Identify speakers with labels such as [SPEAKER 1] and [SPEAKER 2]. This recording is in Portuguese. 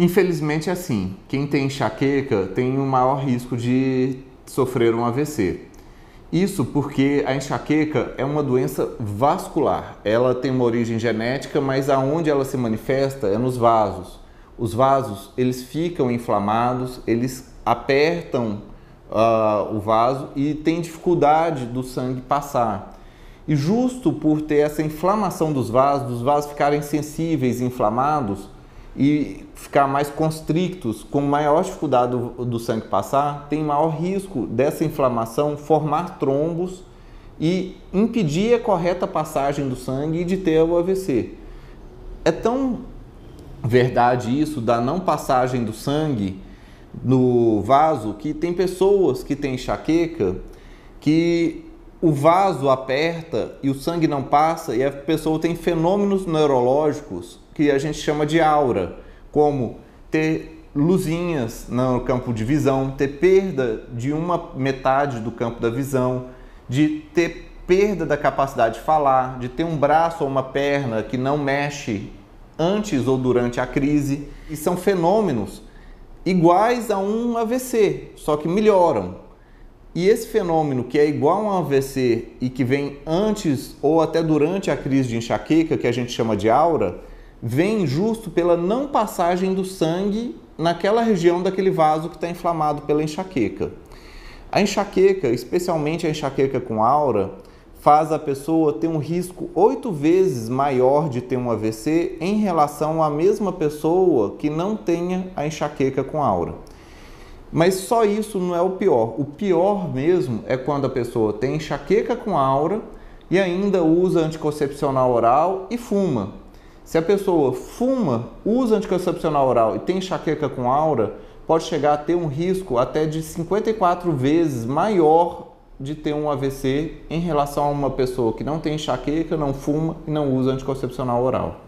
[SPEAKER 1] Infelizmente é assim. Quem tem enxaqueca tem um maior risco de sofrer um AVC. Isso porque a enxaqueca é uma doença vascular. Ela tem uma origem genética, mas aonde ela se manifesta é nos vasos. Os vasos eles ficam inflamados, eles apertam uh, o vaso e tem dificuldade do sangue passar. E justo por ter essa inflamação dos vasos, os vasos ficarem sensíveis, inflamados, e ficar mais constrictos, com maior dificuldade do, do sangue passar, tem maior risco dessa inflamação formar trombos e impedir a correta passagem do sangue e de ter o AVC. É tão verdade isso da não passagem do sangue no vaso que tem pessoas que têm enxaqueca que o vaso aperta e o sangue não passa e a pessoa tem fenômenos neurológicos que a gente chama de aura, como ter luzinhas no campo de visão, ter perda de uma metade do campo da visão, de ter perda da capacidade de falar, de ter um braço ou uma perna que não mexe antes ou durante a crise. E são fenômenos iguais a um AVC, só que melhoram. E esse fenômeno que é igual a um AVC e que vem antes ou até durante a crise de enxaqueca, que a gente chama de aura, vem justo pela não passagem do sangue naquela região daquele vaso que está inflamado pela enxaqueca. A enxaqueca, especialmente a enxaqueca com aura, faz a pessoa ter um risco oito vezes maior de ter um AVC em relação à mesma pessoa que não tenha a enxaqueca com aura. Mas só isso não é o pior. O pior mesmo é quando a pessoa tem enxaqueca com aura e ainda usa anticoncepcional oral e fuma. Se a pessoa fuma, usa anticoncepcional oral e tem enxaqueca com aura, pode chegar a ter um risco até de 54 vezes maior de ter um AVC em relação a uma pessoa que não tem enxaqueca, não fuma e não usa anticoncepcional oral.